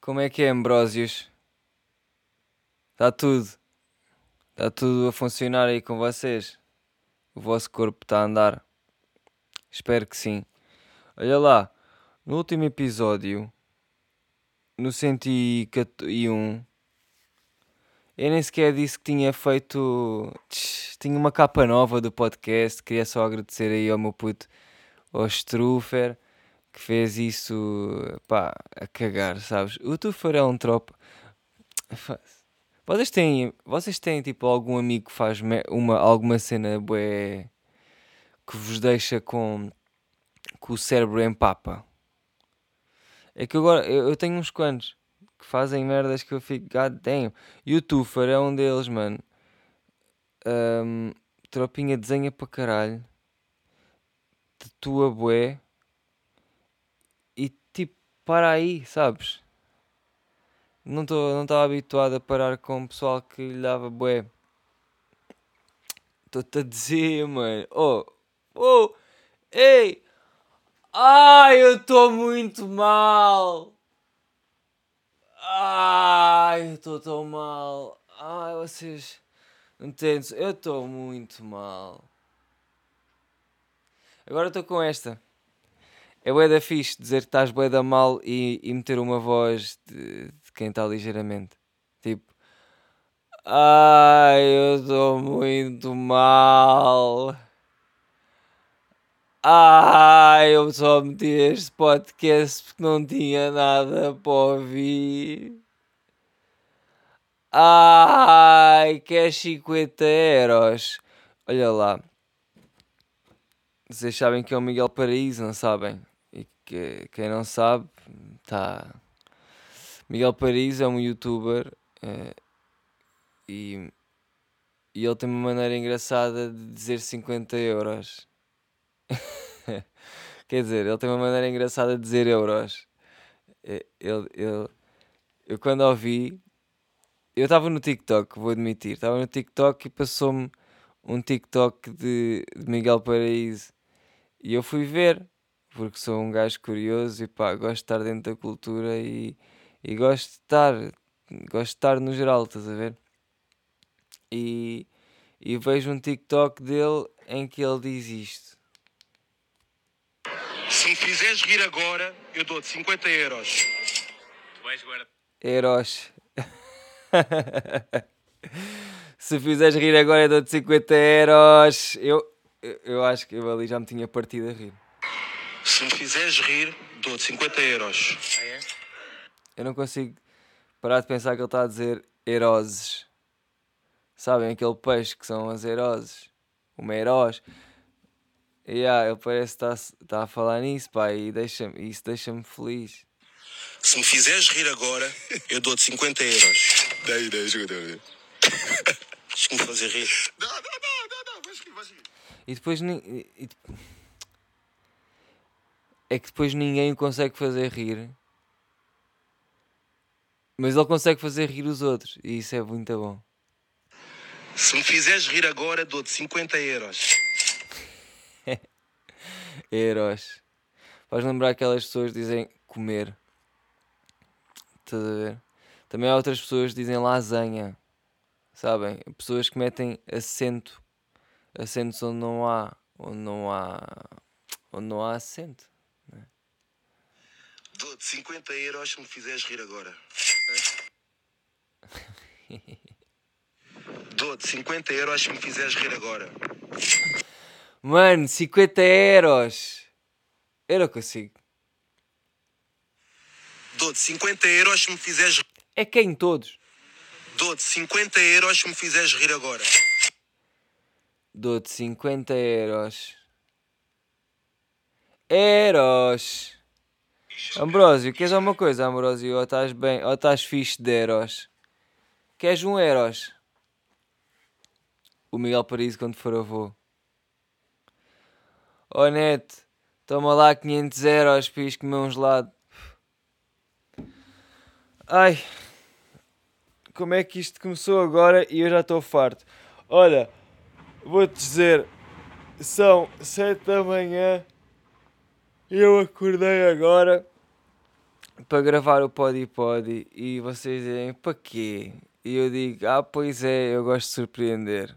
Como é que é, Ambrósios? Está tudo. Está tudo a funcionar aí com vocês? O vosso corpo está a andar? Espero que sim. Olha lá, no último episódio, no 101, eu nem sequer disse que tinha feito. Tinha uma capa nova do podcast. Queria só agradecer aí ao meu puto, ao Strufer que fez isso, pá, a cagar, sabes? O Tufar é um tropa. Vocês têm, vocês têm tipo algum amigo que faz uma, alguma cena bué que vos deixa com, com o cérebro em papa? É que agora eu, eu tenho uns quantos que fazem merdas que eu fico, god damn. E o Tufar é um deles, mano. Um, tropinha desenha para caralho. Tatua bué para aí, sabes? Não estou não estava habituado a parar com o pessoal que lhe dava bué. Estou-te a dizer, mano. Oh, oh, ei! Ai, eu estou muito mal! Ai, eu estou tão mal. Ai, vocês. Não entendem? Eu estou muito mal. Agora estou com esta é bué da fixe dizer que estás bué da mal e, e meter uma voz de, de quem está ligeiramente. Tipo, ai, eu estou muito mal. Ai, eu só meti este podcast porque não tinha nada para ouvir. Ai, quer 50 euros. Olha lá. Vocês sabem que é o Miguel Paraíso, não sabem? Que quem não sabe, tá. Miguel Paris é um youtuber uh, e, e ele tem uma maneira engraçada de dizer 50 euros. Quer dizer, ele tem uma maneira engraçada de dizer euros. Ele, ele, eu quando ouvi, eu estava no TikTok, vou admitir, estava no TikTok e passou-me um TikTok de, de Miguel Paraíso e eu fui ver porque sou um gajo curioso e pá, gosto de estar dentro da cultura e, e gosto de estar, gosto de estar no geral, estás a ver? E, e vejo um TikTok dele em que ele diz isto. Se me fizeres rir agora, eu dou-te 50 euros. Tu vais agora. Euros. Se fizeres rir agora, eu dou-te 50 euros. Eu, eu, eu acho que eu ali já me tinha partido a rir. Se me fizeres rir, dou-te 50 euros. Ah, é? Eu não consigo parar de pensar que ele está a dizer eroses. Sabem aquele peixe que são as eroses? Uma eros. E yeah, ele parece que está, está a falar nisso, pá, e deixa isso deixa-me feliz. Se me fizeres rir agora, eu dou-te 50 euros. 10, 10, 50 euros. Tens-me fazer rir. Não, não, não, não, não, vais rir, vais rir. E depois. E, e, é que depois ninguém o consegue fazer rir. Mas ele consegue fazer rir os outros e isso é muito bom. Se me fizeres rir agora, dou-te 50 euros. euros. Faz lembrar aquelas pessoas que dizem comer. Estás a ver? Também há outras pessoas que dizem lasanha. Sabem? Pessoas que metem acento. Acentos onde não há. Onde não há. Onde não há acento. Dou-te 50 euros se me fizeres rir agora. Dou-te 50 euros se me fizeres rir agora. Mano, 50 euros. Eu não consigo. Dou-te 50 euros se me fizeres É quem todos? Dou-te 50 euros se me fizeres rir agora. Dou-te 50 euros. Euros. Ambrósio, queres alguma coisa, Ambrósio? Ou estás bem, ou estás fixe de Eros? Queres um Eros? O Miguel Paris quando for avô. Oh Neto, toma lá 500 euros para ir comer um gelado. Ai, como é que isto começou agora e eu já estou farto. Olha, vou-te dizer, são 7 da manhã eu acordei agora para gravar o Podi Podi e vocês dizem para quê? E eu digo, ah, pois é, eu gosto de surpreender.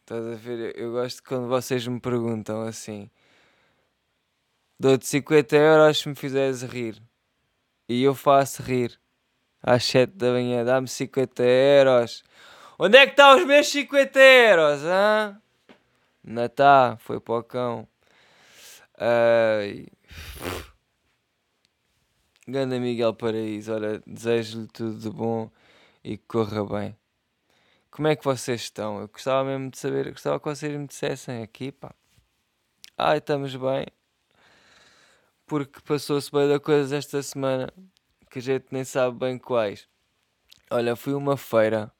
Estás a ver? Eu gosto quando vocês me perguntam assim: dou-te 50 euros se me fizeres rir. E eu faço rir. Às 7 da manhã, dá-me 50 euros. Onde é que estão os meus 50 euros? Hã? Está, foi para o cão. Ai. Ganda Miguel Paraíso, olha, desejo-lhe tudo de bom e que corra bem. Como é que vocês estão? Eu gostava mesmo de saber, gostava que vocês me dissessem aqui, pá. Ai, estamos bem. Porque passou-se bem da coisa esta semana que a gente nem sabe bem quais. Olha, fui uma feira.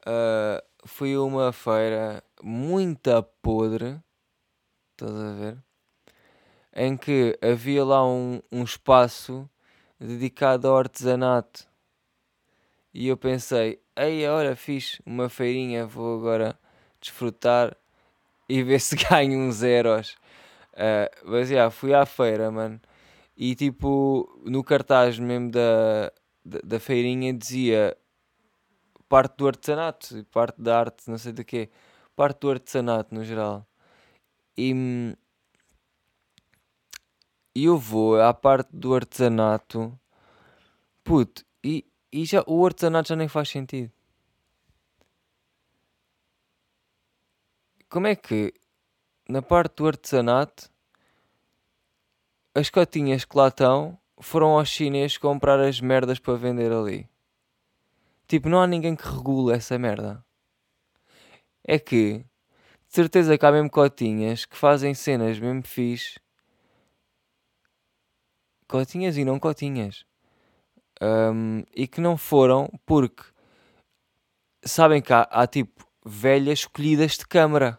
Uh, fui uma feira muito podre. Estás a ver? Em que havia lá um, um espaço dedicado ao artesanato. E eu pensei, ei, olha, fiz uma feirinha, vou agora desfrutar e ver se ganho uns zeros. Uh, mas já, yeah, fui à feira, mano. E tipo, no cartaz mesmo da, da, da feirinha dizia parte do artesanato, parte da arte, não sei do quê. Parte do artesanato no geral. E, e eu vou à parte do artesanato, puto, e, e já, o artesanato já nem faz sentido. Como é que na parte do artesanato as cotinhas que lá estão foram aos chineses comprar as merdas para vender ali? Tipo, não há ninguém que regule essa merda. É que, de certeza que há mesmo cotinhas que fazem cenas mesmo fixe. Cotinhas e não cotinhas. Um, e que não foram porque sabem que há, há tipo velhas escolhidas de câmara.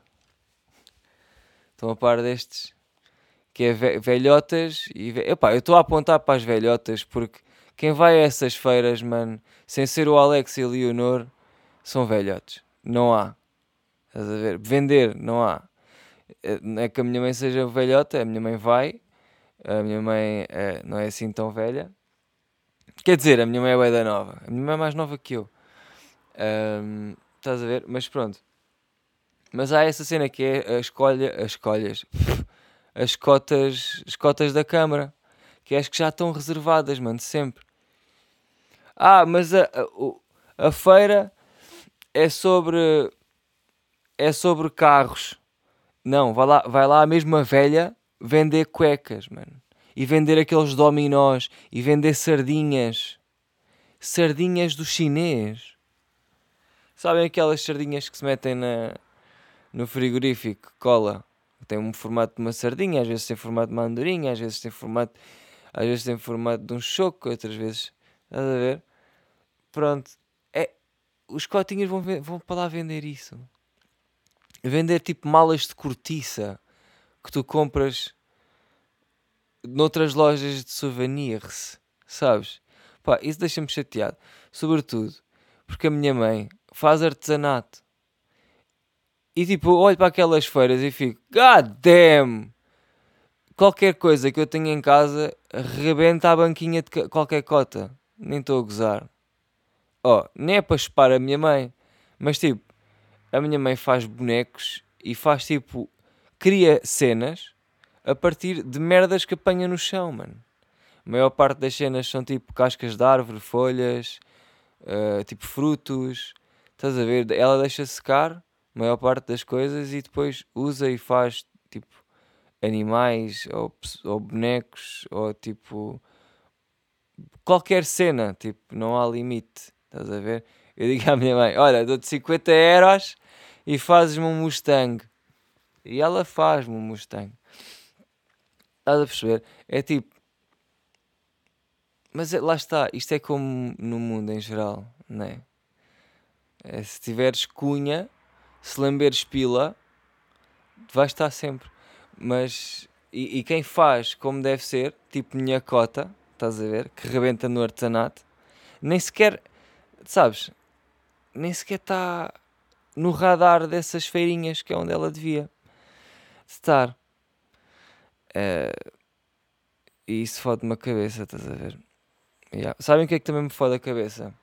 Estão a par destes? Que é velhotas e. Epá, eu estou a apontar para as velhotas porque quem vai a essas feiras, mano, sem ser o Alex e a Leonor, são velhotes. Não há. Estás a ver? Vender, não há. Não é que a minha mãe seja velhota, a minha mãe vai. A minha mãe é, não é assim tão velha. Quer dizer, a minha mãe é da nova. A minha mãe é mais nova que eu. Um, estás a ver? Mas pronto. Mas há essa cena que é a escolha, as escolhas, as cotas, as cotas da Câmara, que acho que já estão reservadas, mano, sempre. Ah, mas a, a, a feira é sobre é sobre carros. Não, vai lá, vai lá a mesma velha vender cuecas, mano. E vender aqueles dominós e vender sardinhas. Sardinhas do chinês. Sabem aquelas sardinhas que se metem na, no frigorífico, cola. Tem um formato de uma sardinha, às vezes tem formato de uma andorinha, às vezes tem formato, às vezes tem formato de um choco, outras vezes. Estás a ver? Pronto. É, os cotinhos vão, vão para lá vender isso. Vender tipo malas de cortiça que tu compras noutras lojas de souvenirs, sabes? Pá, isso deixa-me chateado. Sobretudo porque a minha mãe faz artesanato. E tipo, olho para aquelas feiras e fico, God damn! Qualquer coisa que eu tenha em casa rebenta a banquinha de qualquer cota. Nem estou a gozar. Oh, nem é para chupar a minha mãe. Mas tipo, a minha mãe faz bonecos e faz tipo, cria cenas a partir de merdas que apanha no chão, mano. A maior parte das cenas são tipo cascas de árvore, folhas, uh, tipo frutos. Estás a ver? Ela deixa secar a maior parte das coisas e depois usa e faz tipo animais ou, ou bonecos ou tipo qualquer cena, tipo, não há limite, estás a ver? Eu digo à minha mãe: Olha, dou-te 50 euros e fazes-me um Mustang. E ela faz-me um Mustang. Estás a perceber? É tipo. Mas é, lá está, isto é como no mundo em geral, não é? é se tiveres cunha, se lamberes pila, vai estar sempre. Mas, e, e, quem faz como deve ser, tipo minha cota, estás a ver, que rebenta no artesanato, nem sequer, sabes, nem sequer está no radar dessas feirinhas que é onde ela devia estar. Uh, e isso fode-me a cabeça, estás a ver? Yeah. Sabem o que é que também me fode a cabeça?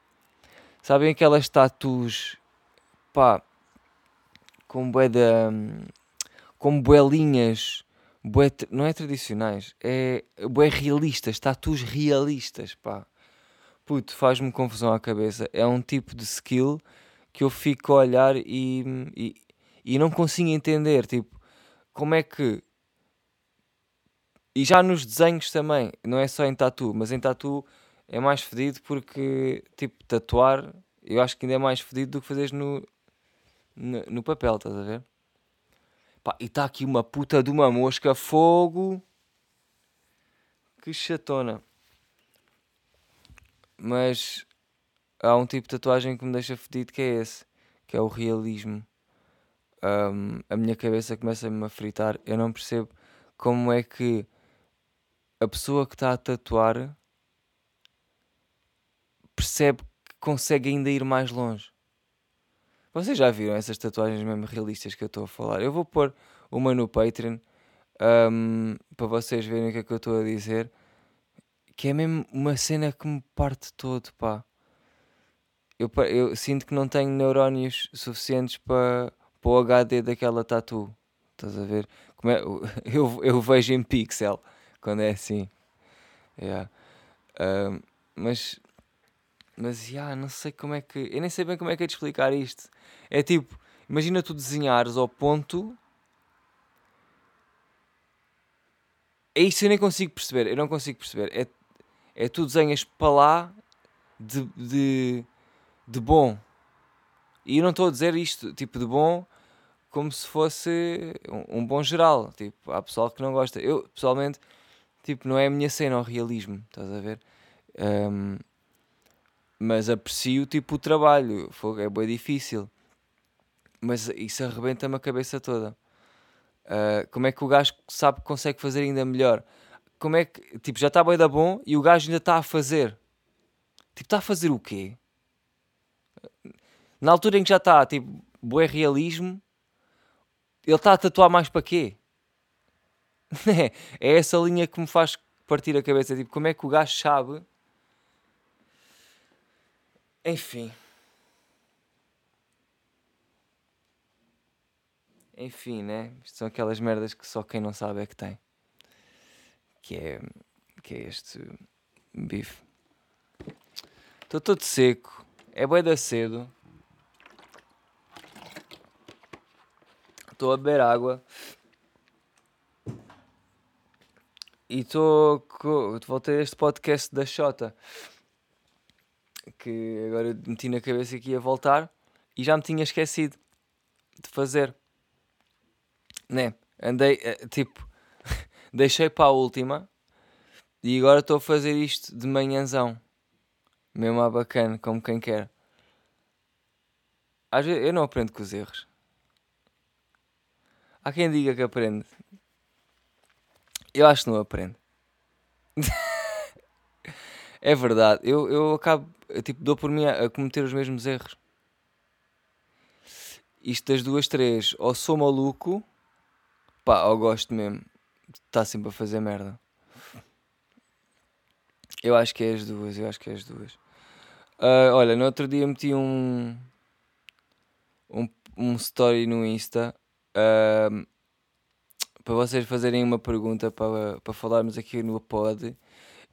Sabem aquelas tatuas, pá, com bué da... com boelinhas, bué, não é tradicionais, é bué realistas, tatuas realistas, pá. Puto, faz-me confusão à cabeça. É um tipo de skill que eu fico a olhar e, e, e não consigo entender, tipo, como é que... E já nos desenhos também, não é só em tatu, mas em tatu é mais fedido porque, tipo, tatuar, eu acho que ainda é mais fedido do que fazeres no, no, no papel, estás a ver? Pá, e está aqui uma puta de uma mosca, fogo. Que chatona. Mas há um tipo de tatuagem que me deixa fedido que é esse, que é o realismo. Um, a minha cabeça começa-me a fritar. Eu não percebo como é que a pessoa que está a tatuar percebe que consegue ainda ir mais longe. Vocês já viram essas tatuagens mesmo realistas que eu estou a falar? Eu vou pôr uma no Patreon um, para vocês verem o que é que eu estou a dizer. Que é mesmo uma cena que me parte todo, pá. Eu, eu sinto que não tenho neurónios suficientes para, para o HD daquela tatu. Estás a ver? Como é, eu, eu vejo em pixel quando é assim. Yeah. Um, mas mas, yeah, não sei como é que... Eu nem sei bem como é que é de explicar isto. É tipo, imagina tu desenhares ao ponto... É isso eu nem consigo perceber. Eu não consigo perceber. É, é tu desenhas para lá de, de, de bom. E não estou a dizer isto, tipo, de bom como se fosse um, um, bom geral. Tipo, há pessoal que não gosta. Eu, pessoalmente, tipo, não é a minha cena o realismo, estás a ver? Um, mas aprecio tipo o trabalho, é bem difícil. Mas isso arrebenta-me a cabeça toda. Uh, como é que o gajo sabe que consegue fazer ainda melhor? Como é que, tipo, já está bem da bom e o gajo ainda está a fazer? Tipo, está a fazer o quê? Na altura em que já está, tipo, bué realismo, ele está a tatuar mais para quê? é, essa linha que me faz partir a cabeça. Tipo, como é que o gajo sabe enfim. Enfim, né? Isto são aquelas merdas que só quem não sabe é que tem. Que é, que é este bife. Estou todo seco. É bué da cedo. Estou a beber água. E estou. Voltei a este podcast da Xota que agora meti na cabeça que ia voltar e já me tinha esquecido de fazer. Né? Andei, eh, tipo, deixei para a última e agora estou a fazer isto de manhãzão. Mesmo a bacana, como quem quer. Às vezes eu não aprendo com os erros. Há quem diga que aprende. Eu acho que não aprende. é verdade. Eu, eu acabo eu, tipo, dou por mim a, a cometer os mesmos erros. Isto das duas, três, ou sou maluco, pá, ou gosto mesmo estar sempre a fazer merda. Eu acho que é as duas, eu acho que é as duas. Uh, olha, no outro dia meti um, um, um story no Insta para vocês fazerem uma pergunta para, para falarmos aqui no pod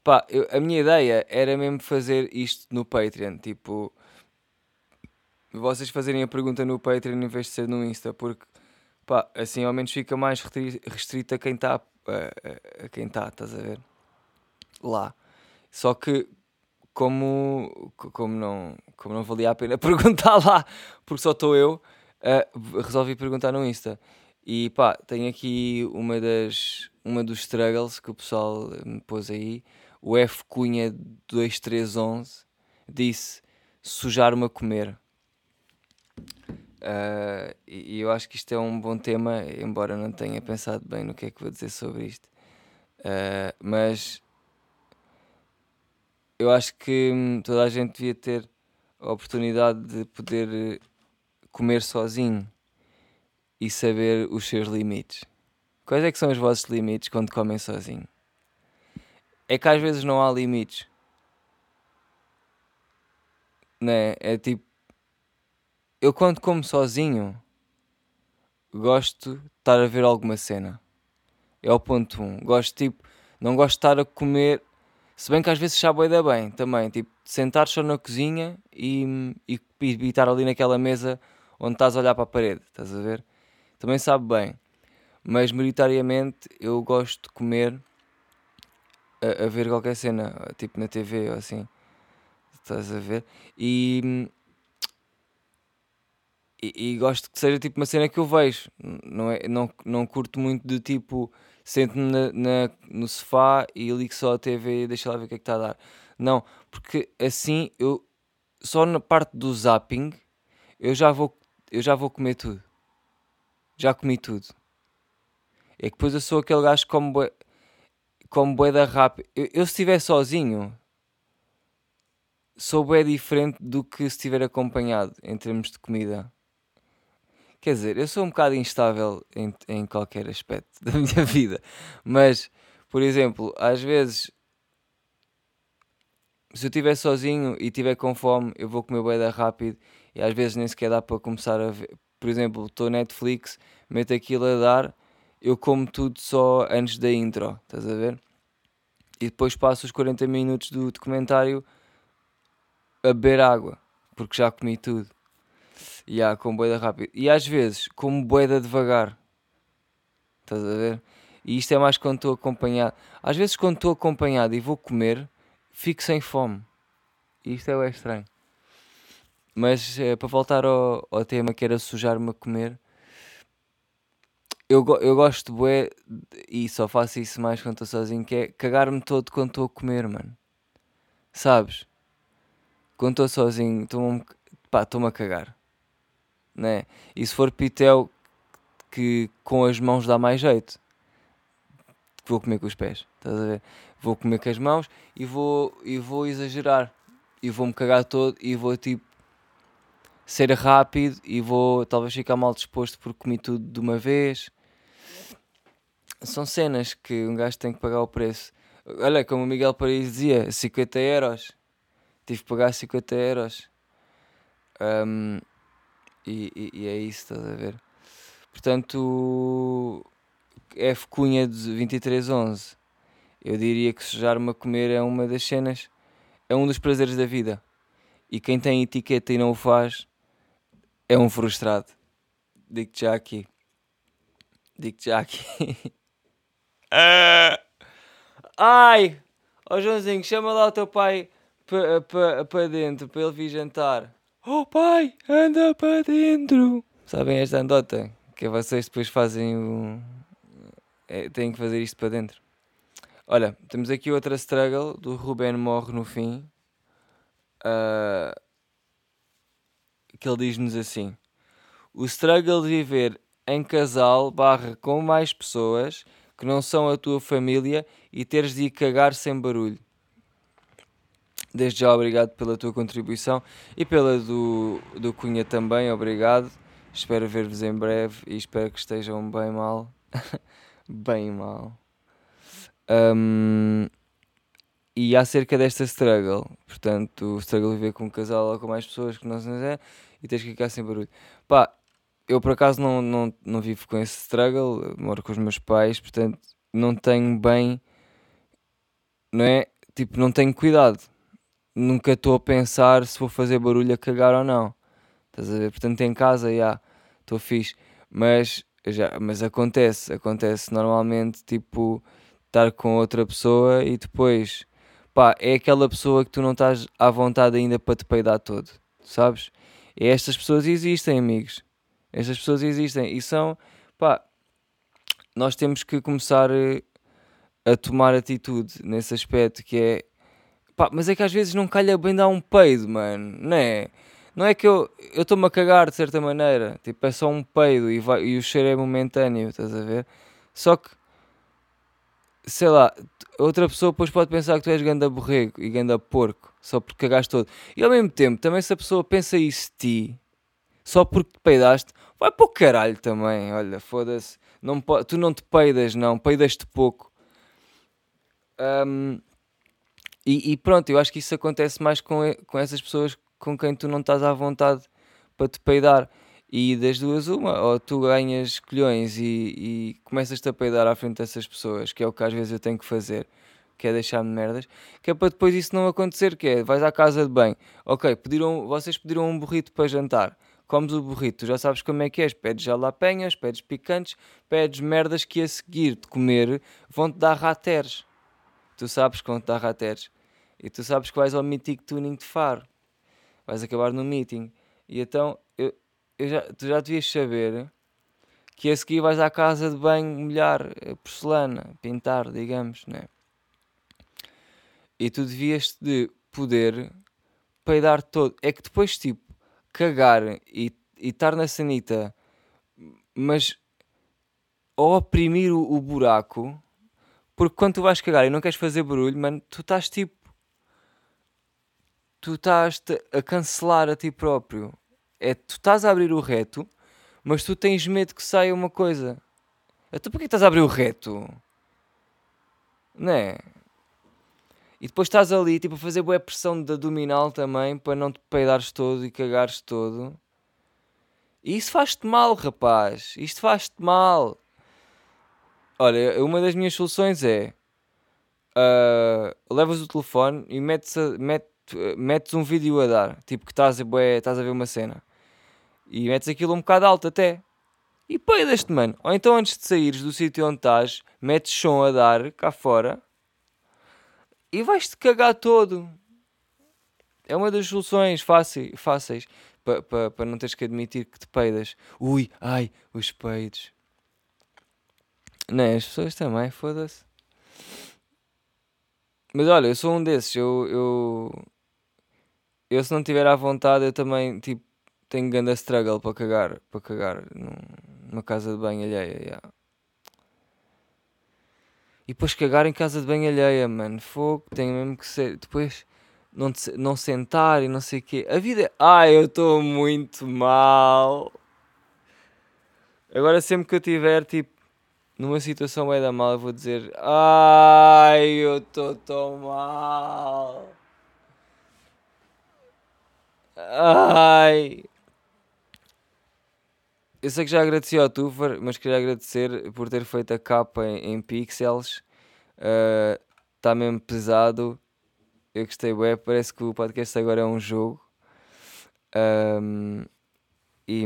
Pá, eu, a minha ideia era mesmo fazer isto no Patreon, tipo, vocês fazerem a pergunta no Patreon em vez de ser no Insta, porque, pá, assim ao menos fica mais restrito a quem está, a, a, quem está, estás a ver? Lá. Só que, como, como, não, como não valia a pena perguntar lá, porque só estou eu, uh, resolvi perguntar no Insta. E pá, tenho aqui uma das uma dos struggles que o pessoal me pôs aí, o F Cunha 2311 disse sujar-me a comer. Uh, e, eu acho que isto é um bom tema, embora não tenha pensado bem no que é que vou dizer sobre isto. Uh, mas eu acho que hum, toda a gente devia ter a oportunidade de poder comer sozinho e saber os seus limites. Quais é que são os vossos limites quando comem sozinho? é que às vezes não há limites. né? É tipo. Eu quando como sozinho gosto de estar a ver alguma cena. É o ponto 1. Um. Gosto tipo. Não gosto de estar a comer. Se bem que às vezes já boida bem também. Tipo, sentar só na cozinha e, e, e estar ali naquela mesa onde estás a olhar para a parede. Estás a ver? Também sabe bem. Mas maioritariamente eu gosto de comer a, a ver qualquer cena, tipo na TV ou assim. Estás a ver? E, e, e, gosto que seja tipo uma cena que eu vejo. Não, é, não, não curto muito de tipo sento-me na, na, no sofá e ligo só a TV e deixa lá ver o que é que está a dar. Não, porque assim eu só na parte do zapping eu já vou eu já vou comer tudo. Já comi tudo. É que depois eu sou aquele gajo que come bué, come bué da. Eu, eu se estiver sozinho sou bem diferente do que se estiver acompanhado em termos de comida. Quer dizer, eu sou um bocado instável em, em qualquer aspecto da minha vida, mas, por exemplo, às vezes, se eu estiver sozinho e estiver com fome, eu vou comer bem rápido e às vezes nem sequer dá para começar a ver. Por exemplo, estou Netflix, meto aquilo a dar, eu como tudo só antes da intro, estás a ver? E depois passo os 40 minutos do documentário a beber água, porque já comi tudo. E há com boeda rápido. E às vezes como boeda devagar. Estás a ver? E isto é mais quando estou acompanhado. Às vezes quando estou acompanhado e vou comer, fico sem fome. E isto é o estranho. Mas é, para voltar ao, ao tema que era sujar-me a comer, eu, eu gosto de bué, e só faço isso mais quando estou sozinho, que é cagar-me todo quando estou a comer, mano. Sabes? quando estou sozinho, estou-me a cagar. Né? E se for pitel que com as mãos dá mais jeito, vou comer com os pés. Estás a ver? Vou comer com as mãos e vou, e vou exagerar. E vou-me cagar todo e vou tipo ser rápido e vou talvez ficar mal disposto porque comi tudo de uma vez. São cenas que um gajo tem que pagar o preço. Olha, como o Miguel Paris dizia, 50 euros tive que pagar 50 euros. Um, e, e, e, é isso, estás a ver? Portanto, F Cunha de 2311, eu diria que sujar-me a comer é uma das cenas, é um dos prazeres da vida. E quem tem etiqueta e não o faz é um frustrado. Digo-te já aqui. Digo-te já aqui. ah. Ai! Ó oh, Joãozinho, chama lá o teu pai para pa, pa dentro para ele vir jantar. Oh pai, anda para dentro. Sabem esta andota? Que vocês depois fazem o. É, têm que fazer isto para dentro. Olha, temos aqui outra struggle do Ruben Morre no fim. Uh, que ele diz-nos assim: O struggle de viver em casal barra com mais pessoas que não são a tua família e teres de ir cagar sem barulho. Desde já, obrigado pela tua contribuição e pela do, do Cunha também, obrigado. Espero ver-vos em breve e espero que estejam bem mal. bem mal. Um, e acerca desta struggle, portanto, o struggle viver com um casal ou com mais pessoas que não se é e tens que ficar sem barulho. Pá, eu por acaso não, não, não vivo com esse struggle, moro com os meus pais, portanto, não tenho bem, não é? Tipo, não tenho cuidado nunca estou a pensar se vou fazer barulho a cagar ou não. Estás a ver? Portanto, em casa, já, estou fixe. Mas, já, mas acontece, acontece normalmente, tipo, estar com outra pessoa e depois, pá, é aquela pessoa que tu não estás à vontade ainda para te peidar todo, sabes? Estas pessoas existem, amigos. Estas pessoas existem e são, pá, nós temos que começar eh, a tomar atitude nesse aspecto que é Pá, mas é que às vezes não calha bem dar um peido, mano, não é? Não é que eu estou-me a cagar de certa maneira, tipo, é só um peido e, vai, e o cheiro é momentâneo, estás a ver? Só que, sei lá, outra pessoa depois pode pensar que tu és ganda borrego e ganda porco, só porque cagaste todo. E ao mesmo tempo, também se a pessoa pensa isso de ti, só porque te peidaste, vai para o caralho também, olha, foda-se. Tu não te peidas, não, peidas-te pouco. Um, e, e, pronto, eu acho que isso acontece mais com, com essas pessoas com quem tu não estás à vontade para te peidar. E das duas, uma, ou tu ganhas colhões e, e começas-te a peidar à frente dessas pessoas, que é o que às vezes eu tenho que fazer, que é deixar-me merdas, que é para depois isso não acontecer, que é, vais à casa de bem, ok, pediram, vocês pediram um burrito para jantar, comes o burrito, já sabes como é que és, pedes jalapenhas, pedes picantes, pedes merdas que a seguir de comer vão-te dar rateres. Tu sabes que vão-te dar rateres. E tu sabes que vais ao Mythic Tuning de Faro. Vais acabar no meeting. E então, eu, eu já, tu já devias saber que a seguir vais à casa de banho molhar a porcelana, pintar, digamos, né? E tu devias de poder peidar todo. É que depois, tipo, cagar e estar na sanita, mas ou oprimir o, o, buraco, porque quando tu vais cagar e não queres fazer barulho, mano, tu estás tipo. Tu estás a cancelar a ti próprio. É, tu estás a abrir o reto, mas tu tens medo que saia uma coisa. Então porquê estás a abrir o reto? Não é? E depois estás ali, tipo, a fazer boa pressão da abdominal também, para não te peidares todo e cagares todo. E isso faz-te mal, rapaz. Isto faz-te mal. Olha, uma das minhas soluções é... Uh, levas o telefone e metes, a, met, metes um vídeo a dar. Tipo, que estás a, bué, estás a ver uma cena. E metes aquilo um bocado alto até. E peidas-te, mano. Ou então antes de saíres do sítio onde estás, metes som a dar cá fora e vais-te cagar todo. É uma das soluções fáceis, para pa, pa não teres que admitir que te peidas. Ui, ai, os peidos. Não, as pessoas também, foda-se. Mas olha, eu sou um desses. Eu, eu, eu se não tiver à vontade, eu também tipo, tenho grande struggle para cagar, para cagar numa casa de banho alheia. Yeah. E depois cagar em casa de banho alheia, mano. Fogo, tem mesmo que ser. Depois não, não sentar e não sei o quê. A vida. Ai, eu estou muito mal. Agora, sempre que eu tiver, tipo, numa situação bem da mal, eu vou dizer: Ai, eu estou tão mal. Ai. Eu sei que já agradeci ao Tufer, mas queria agradecer por ter feito a capa em, em pixels. Está uh, mesmo pesado. Eu gostei bem. Parece que o podcast agora é um jogo. Um, e,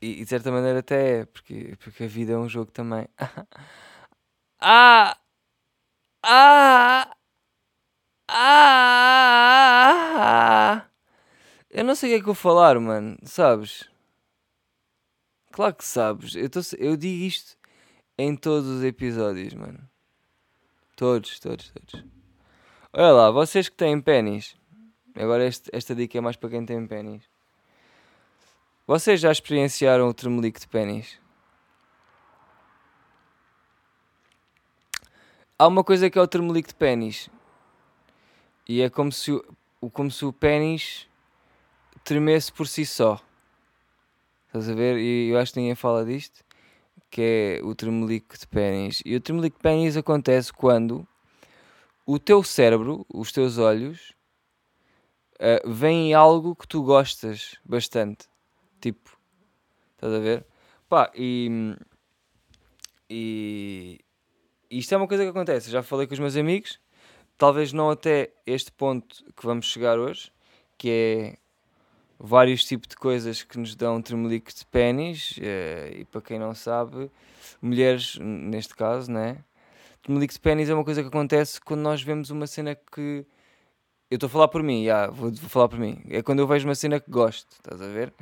e, de certa maneira até é, porque, porque a vida é um jogo também. ah! Ah! Ah! Eu não sei o que é que vou falar, mano, sabes? Claro que sabes. Eu, tô, eu digo isto em todos os episódios, mano. Todos, todos, todos. Olha lá, vocês que têm pênis. Agora este, esta dica é mais para quem tem pênis. Vocês já experienciaram o tremelique de pênis? Há uma coisa que é o tremelique de pênis. E é como se o, como se o pênis tremesse por si só. Estás a ver? E eu acho que ninguém fala disto, que é o tremelique de pênis. E o tremelique de pênis acontece quando o teu cérebro, os teus olhos, uh, veem algo que tu gostas bastante. Tipo, estás a ver? Pá, e, e isto é uma coisa que acontece. Já falei com os meus amigos, talvez não até este ponto que vamos chegar hoje, que é vários tipos de coisas que nos dão tremelique de pênis, uh, e para quem não sabe, mulheres, neste caso, né? Tremelique de pênis é uma coisa que acontece quando nós vemos uma cena que. Eu estou a falar por mim, yeah, vou, vou, falar por mim. É quando eu vejo uma cena que gosto, estás a ver?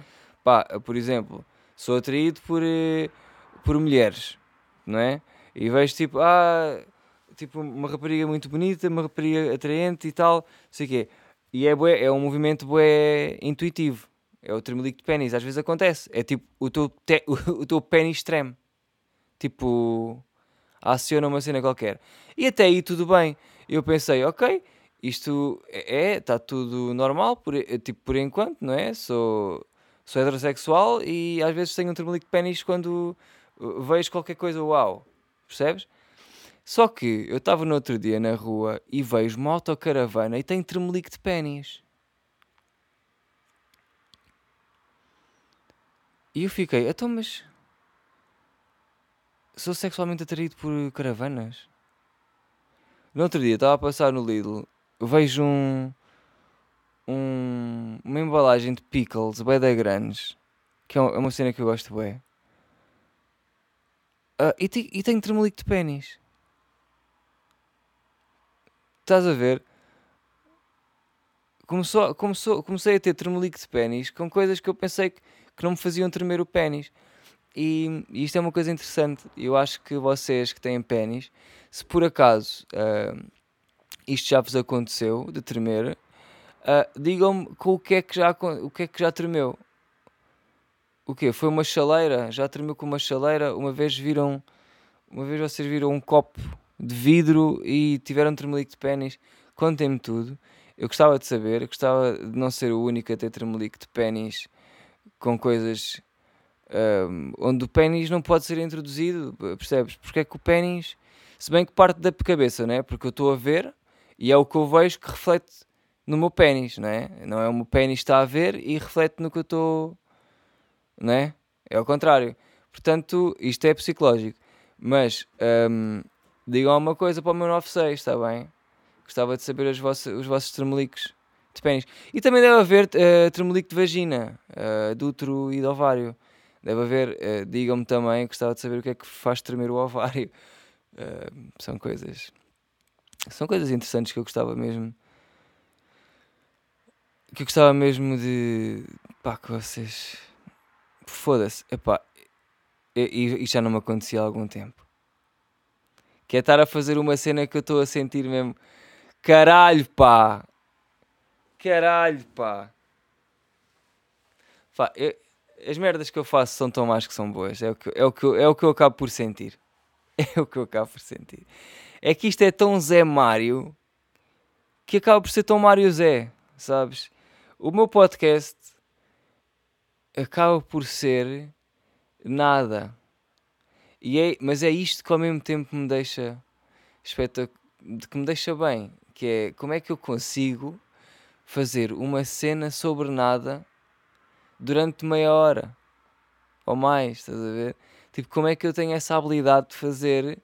Pá, por exemplo, sou atraído por, uh, por mulheres, não é? E vejo tipo, ah, tipo uma rapariga muito bonita, uma rapariga atraente e tal, sei o quê e é, bué, é um movimento bué intuitivo. É o tremelique de pênis. Às vezes acontece. É tipo o teu, te, o, teu pênis treme. Tipo, aciona uma cena qualquer. E até aí tudo bem. Eu pensei, ok, isto é, está tudo normal, por, tipo, por enquanto, não é? Sou, sou heterossexual e às vezes tenho um tremelique de pênis quando vejo qualquer coisa, uau. Percebes? Só que eu estava no outro dia na rua e vejo uma autocaravana e tem tremelique de pênis. E eu fiquei, então, mas. Sou sexualmente atraído por caravanas? No outro dia estava a passar no Lidl, vejo um. um uma embalagem de pickles, bem da grandes, que é, é uma cena que eu gosto bem. Uh, ah, e, te, e tem tremelique de pênis. Estás a ver? Começou, começou, comecei a ter tremelico de pênis com coisas que eu pensei que, que não me faziam tremer o pênis. E, e, isto é uma coisa interessante. Eu acho que vocês que têm pênis, se por acaso uh, isto já vos aconteceu de tremer, uh, digam-me com o que é que já o que é que já tremeu. O quê? Foi uma chaleira? Já tremeu com uma chaleira? Uma vez viram uma vez vocês viram um copo de vidro e tiveram tremelico de pênis? Contem-me tudo. Eu gostava de saber, gostava de não ser o único a ter tremelico de pênis com coisas um, onde o pênis não pode ser introduzido, percebes? Porque é que o pênis, se bem que parte da cabeça, né? Porque eu estou a ver e é o que eu vejo que reflete no meu pênis, não é? Não é o meu pênis está a ver e reflete no que eu estou, não é? É ao contrário. Portanto, isto é psicológico. Mas um, digam uma coisa para o meu 96, está bem? Gostava de saber os vossos, os vossos tremelicos de pênis. E também deve haver uh, de vagina, uh, de útero e de ovário. Deve haver, uh, digam-me também, gostava de saber o que é que faz tremer o ovário. Uh, são coisas. São coisas interessantes que eu gostava mesmo. Que eu gostava mesmo de. pá, que vocês. Foda-se, epá. E, e já não me acontecia há algum tempo. Que é estar a fazer uma cena que eu estou a sentir mesmo. Caralho, pá! Caralho, pá! Eu, as merdas que eu faço são tão más que são boas. É o que, é o que, é o que eu acabo por sentir. É o que eu acabo por sentir. É que isto é tão Zé Mário que acaba por ser tão Mário Zé, sabes? O meu podcast acaba por ser nada. E é, mas é isto que ao mesmo tempo me deixa de que me deixa bem, que é como é que eu consigo fazer uma cena sobre nada durante meia hora ou mais, estás a ver? Tipo, como é que eu tenho essa habilidade de fazer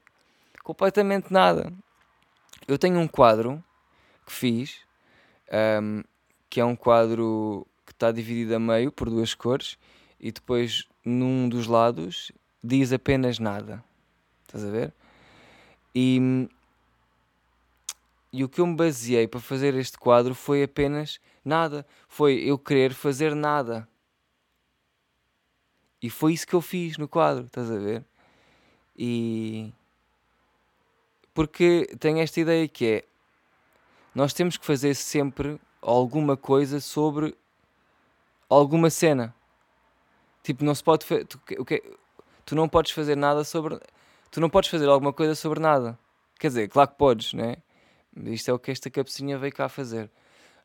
completamente nada? Eu tenho um quadro que fiz, um, que é um quadro que está dividido a meio por duas cores e depois num dos lados diz apenas nada. Estás a ver? E, e o que eu me baseei para fazer este quadro foi apenas nada. Foi eu querer fazer nada. E foi isso que eu fiz no quadro, estás a ver? E. Porque tenho esta ideia que é. Nós temos que fazer sempre alguma coisa sobre alguma cena. Tipo, não se pode. Tu, okay, tu não podes fazer nada sobre. Tu não podes fazer alguma coisa sobre nada. Quer dizer, claro que podes, né? Isto é o que esta cabecinha veio cá fazer.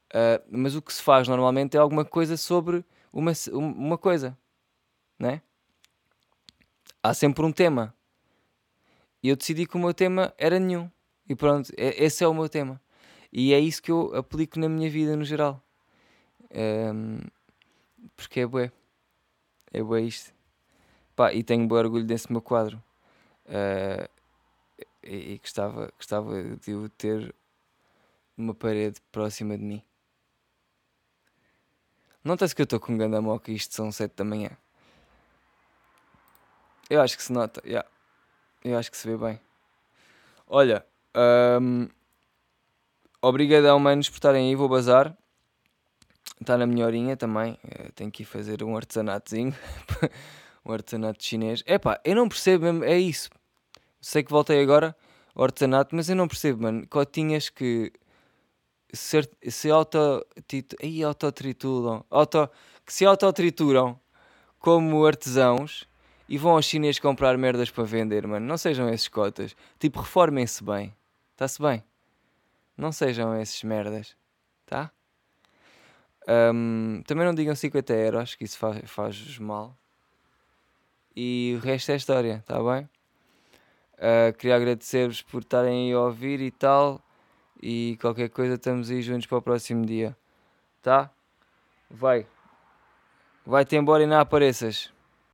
Uh, mas o que se faz normalmente é alguma coisa sobre uma, uma coisa né? Há sempre um tema. E eu decidi que o meu tema era nenhum. E pronto, é, esse é o meu tema. E é isso que eu aplico na minha vida no geral. Um, porque é bué. É bué isto. Pá, e tenho bom orgulho desse meu quadro. Uh, e, e gostava, gostava de o ter numa parede próxima de mim. Nota-se que eu estou com um gandamoca e isto são sete da manhã. Eu acho que se nota, yeah. eu acho que se vê bem. Olha, um, obrigadão, manos, por estarem aí. Vou bazar. Está na minha horinha também. Eu tenho que ir fazer um artesanatozinho. um artesanato chinês. É pá, eu não percebo mesmo. É isso. Sei que voltei agora ao artesanato, mas eu não percebo, mano. Cotinhas que se, se auto, aí, autotrituram, auto, que se autotrituram como artesãos e vão aos chineses comprar merdas para vender, mano. Não sejam esses cotas. Tipo, reformem-se bem. Está-se bem? Não sejam esses merdas. Tá? Um, também não digam 50 euros, que isso faz, faz mal. E o resto é história, tá bem? Uh, queria agradecer-vos por estarem aí a ouvir e tal. E qualquer coisa, estamos aí juntos para o próximo dia. Tá? Vai. Vai-te embora e não apareças.